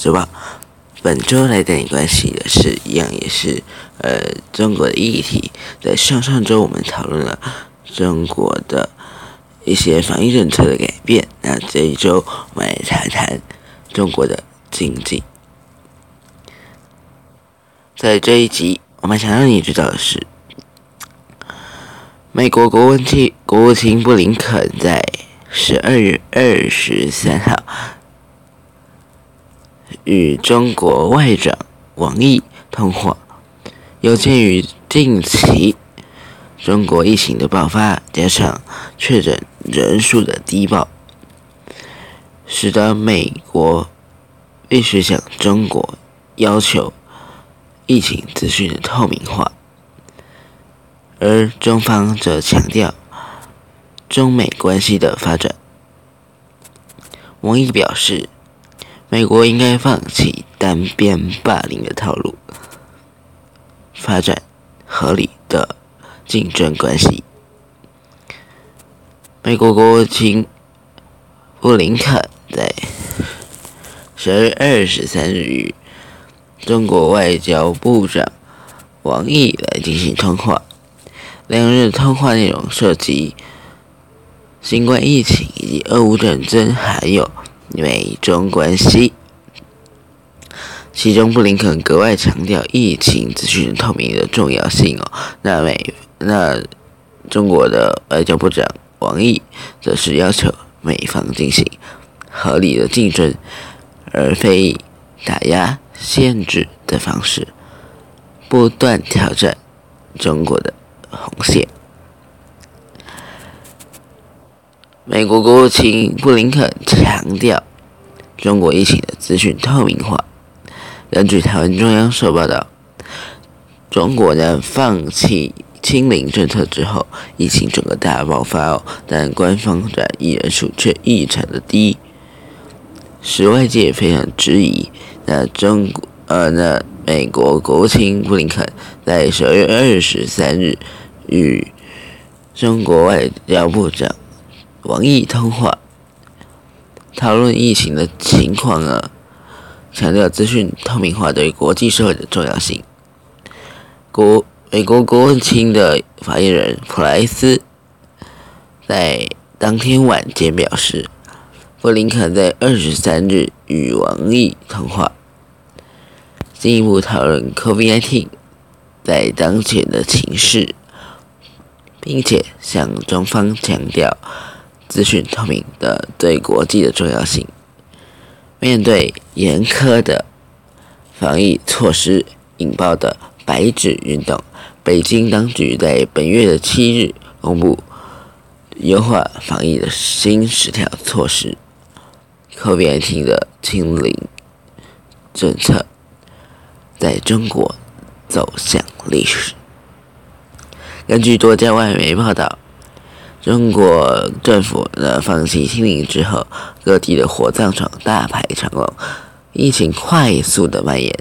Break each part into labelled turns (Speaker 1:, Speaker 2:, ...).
Speaker 1: 深度周报。本周来带你关系的是一样，也是呃中国的议题。在上上周我们讨论了中国的一些防疫政策的改变，那这一周我们来谈谈中国的经济。在这一集，我们想让你知道的是，美国国务卿国务卿布林肯在十二月二十三号。与中国外长王毅通话，有鉴于近期中国疫情的爆发，加上确诊人数的低报，使得美国必须向中国要求疫情资讯的透明化，而中方则强调中美关系的发展。王毅表示。美国应该放弃单边霸凌的套路，发展合理的竞争关系。美国国务卿布林肯在十二月二十三日与中国外交部长王毅来进行通话，两日通话内容涉及新冠疫情以及俄乌战争，还有。美中关系，其中布林肯格外强调疫情资讯透明的重要性哦。那美那中国的外交部长王毅则是要求美方进行合理的竞争，而非打压、限制的方式不断挑战中国的红线。美国国务卿布林肯强调，中国疫情的资讯透明化。根据台湾中央社报道，中国呢放弃清零政策之后，疫情整个大爆发哦，但官方染疫人数却异常的低，使外界非常质疑。那中国呃，那美国国务卿布林肯在十二月二十三日与中国外交部长。王毅通话，讨论疫情的情况啊，强调资讯透明化对国际社会的重要性。国美国国务卿的发言人普莱斯在当天晚间表示，布林肯在二十三日与王毅通话，进一步讨论 COVID-19 在当前的情势，并且向中方强调。资讯透明的对国际的重要性。面对严苛的防疫措施引爆的“白纸运动”，北京当局在本月的七日公布优化防疫的新十条措施，COVID-19 的清零政策在中国走向历史。根据多家外媒报道。中国政府的放弃清零之后，各地的火葬场大排长龙，疫情快速的蔓延，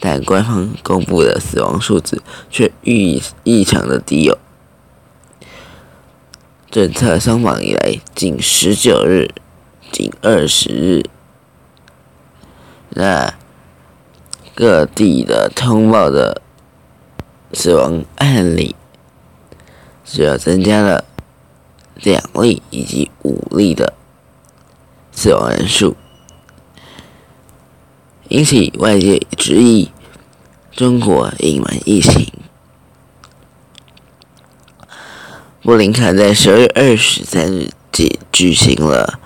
Speaker 1: 但官方公布的死亡数字却异异常的低哦。政策松绑以来，仅十九日，仅二十日，那各地的通报的死亡案例，只要增加了。两例以及五例的死亡人数，引起外界质疑中国隐瞒疫情。布林肯在十二月二十三日举举行了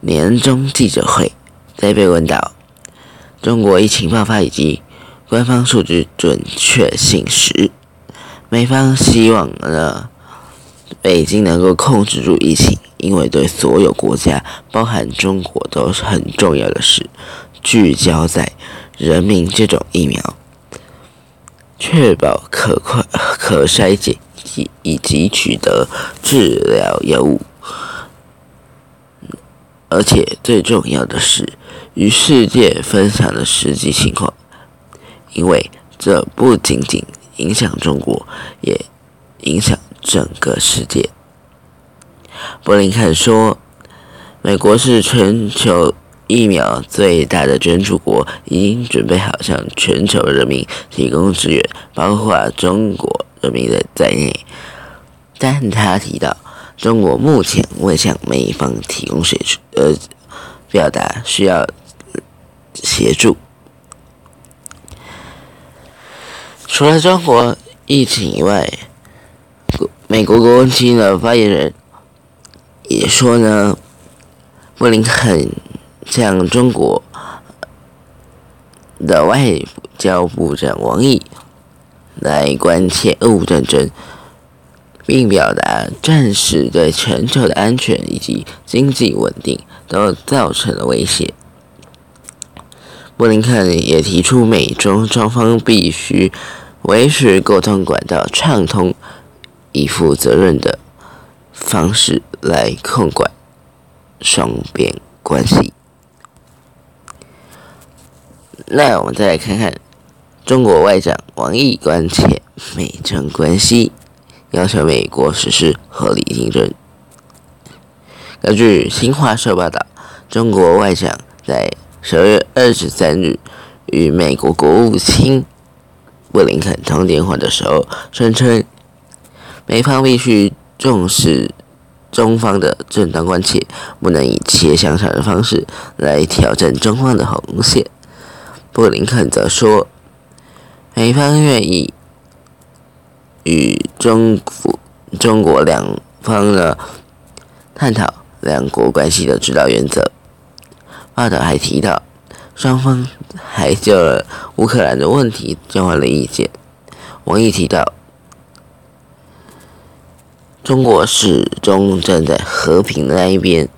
Speaker 1: 年终记者会，在被问到中国疫情爆发以及官方数据准确性时，美方希望呢？北京能够控制住疫情，因为对所有国家，包含中国，都是很重要的事。聚焦在人民这种疫苗，确保可快、可筛检以以及取得治疗药物，而且最重要的是与世界分享的实际情况，因为这不仅仅影响中国，也影响。整个世界，布林肯说：“美国是全球疫苗最大的捐助国，已经准备好向全球人民提供支援，包括中国人民的在内。但他提到，中国目前未向美方提供协助，呃，表达需要协助。除了中国疫情以外，美国国务卿的发言人也说呢，布林肯向中国的外交部长王毅来关切俄乌战争，并表达战事对全球的安全以及经济稳定都造成了威胁。布林肯也提出，美中双方必须。维持沟通管道畅通，以负责任的方式来控管双边关系。那我们再来看看中国外长王毅关切美中关系，要求美国实施合理竞争。根据新华社报道，中国外长在十二月二十三日与美国国务卿。布林肯通电话的时候，声称美方必须重视中方的正当关切，不能以切香肠的方式来挑战中方的红线。布林肯则说，美方愿意与中国、中国两方的探讨两国关系的指导原则。报道还提到。双方还就乌克兰的问题交换了意见。王毅提到，中国始终站在和平的那一边，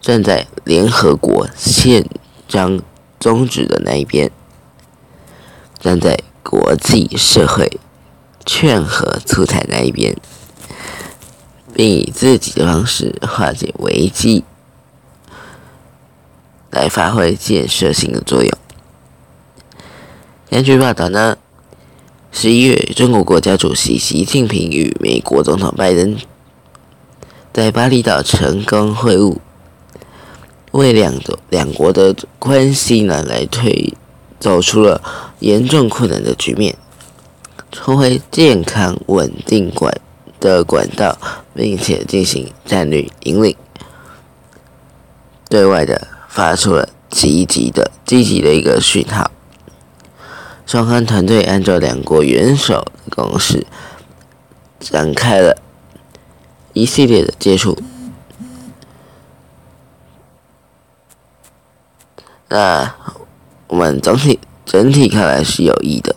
Speaker 1: 站在联合国宪章宗旨的那一边，站在国际社会劝和促谈那一边，并以自己的方式化解危机。来发挥建设性的作用。根据报道呢，十一月，中国国家主席习近平与美国总统拜登在巴厘岛成功会晤，为两国两国的关系呢来推走出了严重困难的局面，重回健康稳定管的管道，并且进行战略引领，对外的。发出了积极的、积极的一个讯号。双方团队按照两国元首的共识，展开了一系列的接触。那我们整体整体看来是有益的，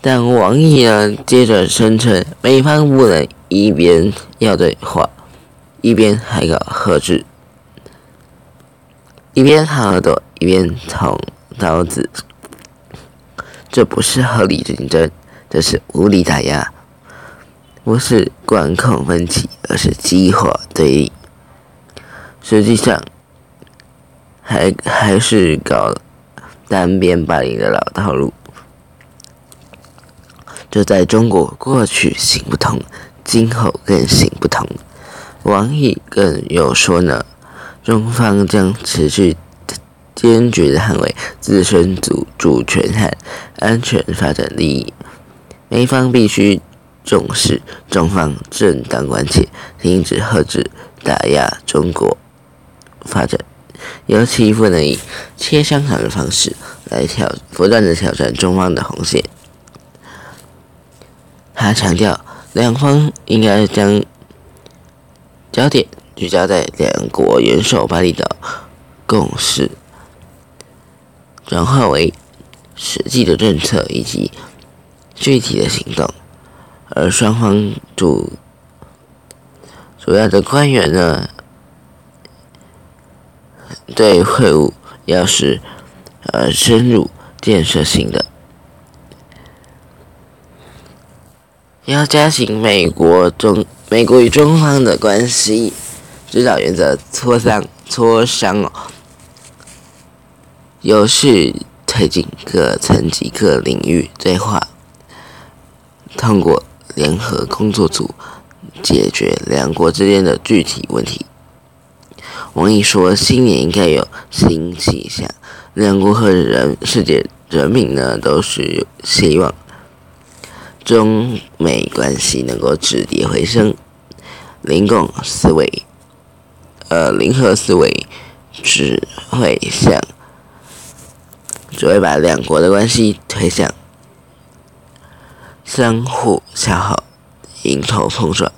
Speaker 1: 但王毅呢，接着声称美方不能一边要对话，一边还搞遏制。一边掏耳朵，一边捅刀子，这不是合理竞争，这是无理打压，不是管控分歧，而是激化对立。实际上，还还是搞单边霸凌的老套路。这在中国过去行不通，今后更行不通。王毅更有说呢。中方将持续坚决捍卫自身主主权和安全发展利益，美方必须重视中方正当关切，停止遏制打压中国发展，尤其不能以切香肠的方式来挑不断的挑战中方的红线。他强调，两方应该将焦点。聚焦在两国元首巴厘岛共识，转化为实际的政策以及具体的行动，而双方主主要的官员呢，对会晤要是呃深入建设性的，要加紧美国中美国与中方的关系。指导原则磋商磋商哦，有序推进各层级各领域对话，通过联合工作组解决两国之间的具体问题。王毅说：“新年应该有新气象，两国和人世界人民呢都是希望中美关系能够止跌回升，零共思维，呃，零和思维只会向，只会把两国的关系推向相互消耗、迎头碰撞、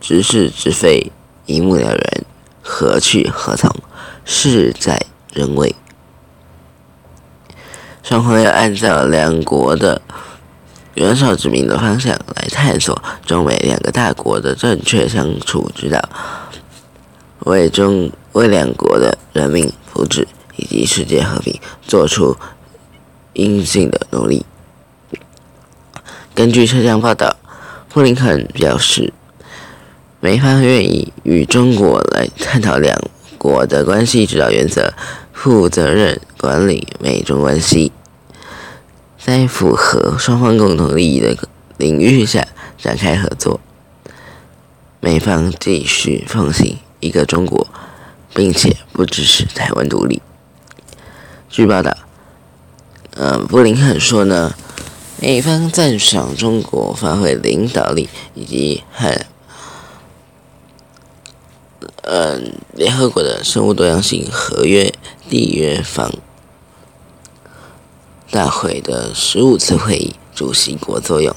Speaker 1: 直是直非、一目了然。”何去何从，事在人为。双方要按照两国的元首指明的方向来探索中美两个大国的正确相处之道，为中为两国的人民福祉以及世界和平做出应尽的努力。根据车厢报道，布林肯表示。美方愿意与中国来探讨两国的关系指导原则，负责任管理美中关系，在符合双方共同利益的领域下展开合作。美方继续奉行一个中国，并且不支持台湾独立。据报道，呃，布林肯说呢，美方赞赏中国发挥领导力以及和。嗯，联合国的生物多样性合约缔约方大会的十五次会议主席国作用，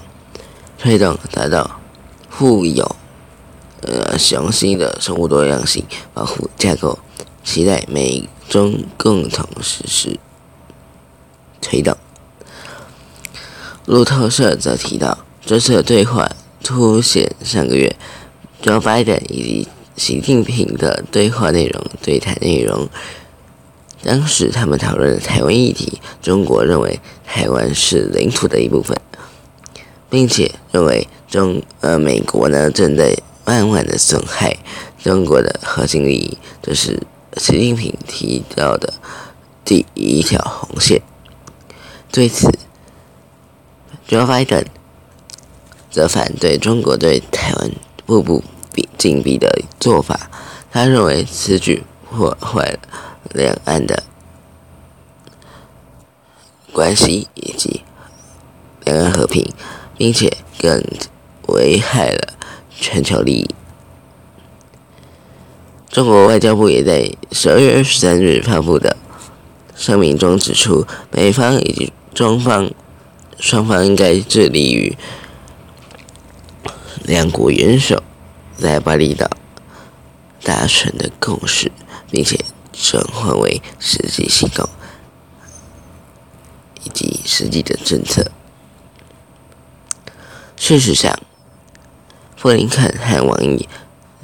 Speaker 1: 推动达到富有呃详细的生物多样性保护架构，期待美中共同实施推动。路透社则提到，这次对话凸显上个月 Joe Biden 以及。习近平的对话内容、对谈内容，当时他们讨论台湾议题。中国认为台湾是领土的一部分，并且认为中呃美国呢正在慢慢的损害中国的核心利益，这是习近平提到的第一条红线。对此，Joe Biden 则反对中国对台湾步步。紧逼的做法，他认为此举破坏了两岸的关系以及两岸和平，并且更危害了全球利益。中国外交部也在十二月二十三日发布的声明中指出，美方以及中方双方应该致力于两国元首。在巴厘岛达成的共识，并且转换为实际行动以及实际的政策。事实上，布林肯和王毅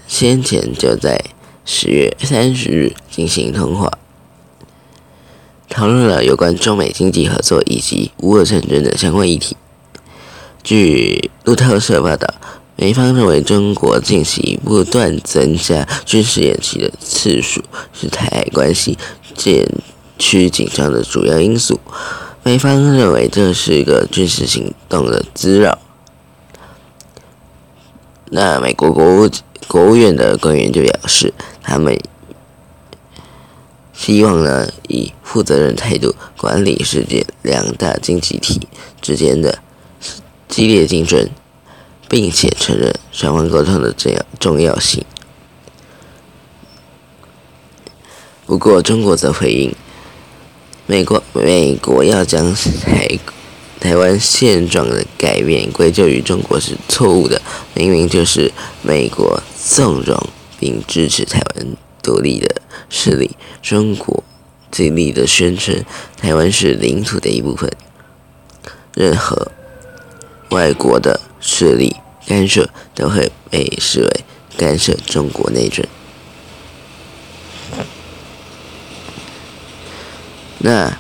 Speaker 1: 先前就在十月三十日进行通话，讨论了有关中美经济合作以及乌俄战争的相关议题。据路透社报道。美方认为，中国近期不断增加军事演习的次数是台海关系渐趋紧张的主要因素。美方认为这是一个军事行动的滋扰。那美国国务国务院的官员就表示，他们希望呢以负责任态度管理世界两大经济体之间的激烈竞争。并且承认双方沟通的这样重要性。不过，中国则回应，美国美国要将台台湾现状的改变归咎于中国是错误的，明明就是美国纵容并支持台湾独立的势力，中国尽力的宣称台湾是领土的一部分，任何外国的。势力干涉都会被视为干涉中国内政。那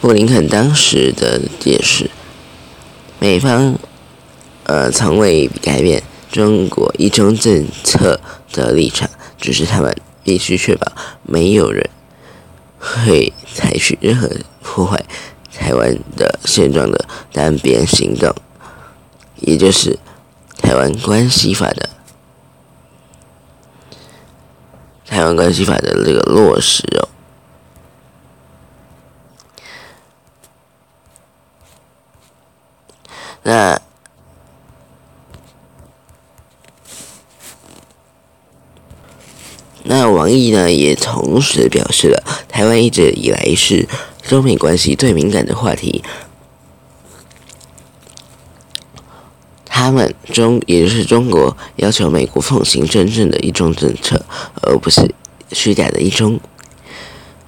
Speaker 1: 布林肯当时的解释，美方呃从未改变中国一中政策的立场，只是他们必须确保没有人会采取任何破坏台湾的现状的单边行动。也就是《台湾关系法》的台湾关系法的这个落实哦。那那王毅呢，也同时表示了，台湾一直以来是中美关系最敏感的话题。他们中，也就是中国，要求美国奉行真正的一中政策，而不是虚假的一中。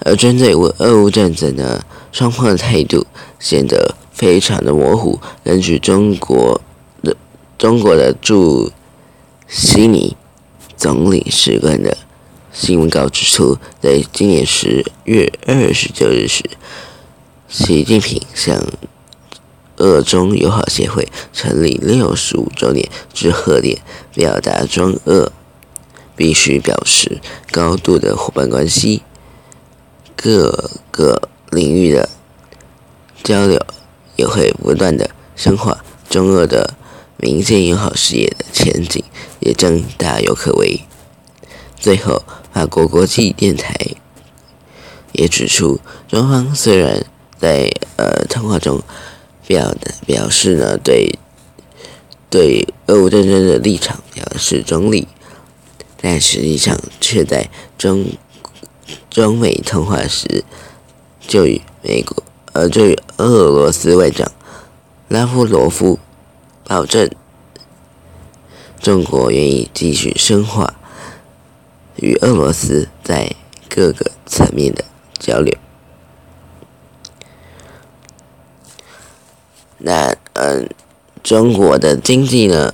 Speaker 1: 而针对俄乌战争呢，双方的态度显得非常的模糊。根据中国的中国的驻悉尼总领事馆的新闻稿指出，在今年十月二十九日时，习近平向俄中友好协会成立六十五周年之贺电，表达中俄必须表示高度的伙伴关系，各个领域的交流也会不断的深化，中俄的民间友好事业的前景也将大有可为。最后，法国国际电台也指出，中方虽然在呃通话中。表的表示呢，对对俄乌战争的立场表示中立，但实际上却在中中美通话时，就与美国呃就与俄罗斯外长拉夫罗夫保证，中国愿意继续深化与俄罗斯在各个层面的交流。那嗯，中国的经济呢，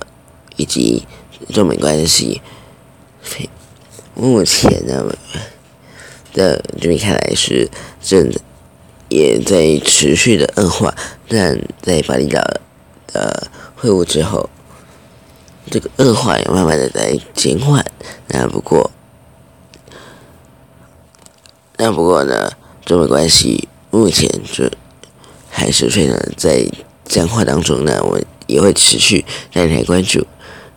Speaker 1: 以及中美关系，目前呢的这边看来是正也在持续的恶化，但在巴厘岛的会晤之后，这个恶化也慢慢的在减缓。那不过，那不过呢，中美关系目前就还是非常在。僵化当中呢，我也会持续带来关注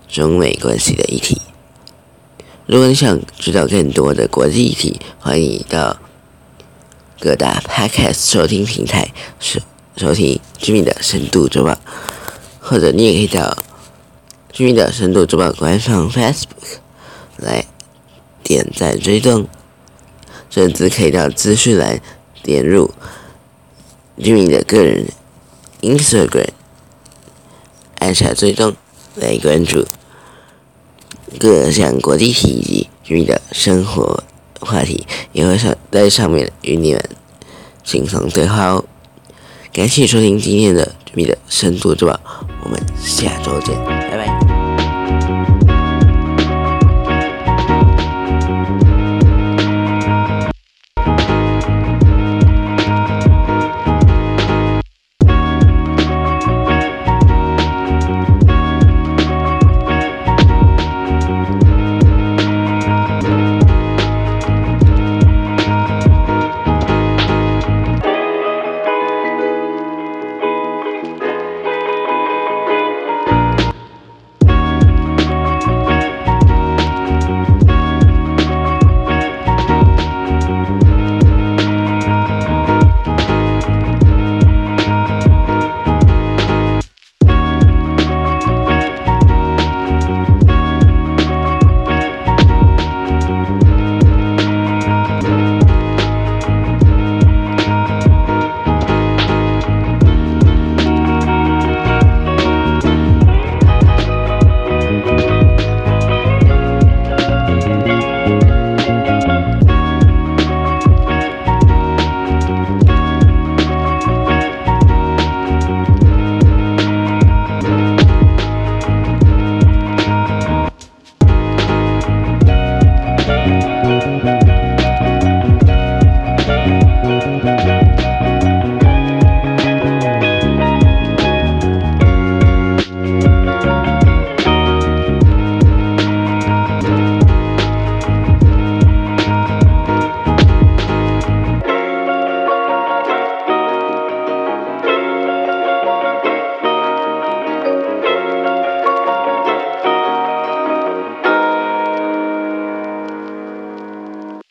Speaker 1: 中美关系的议题。如果你想知道更多的国际议题，欢迎到各大 Podcast 收听平台收收听居民的深度周报，或者你也可以到居民的深度周报官方 Facebook 来点赞追踪，甚至可以到资讯栏点入居民的个人。Instagram，按下追踪来关注各项国际体以及居民的生活话题，也会在上面与你们轻松对话哦。感谢收听今天的米的深度之宝，我们下周见，拜拜。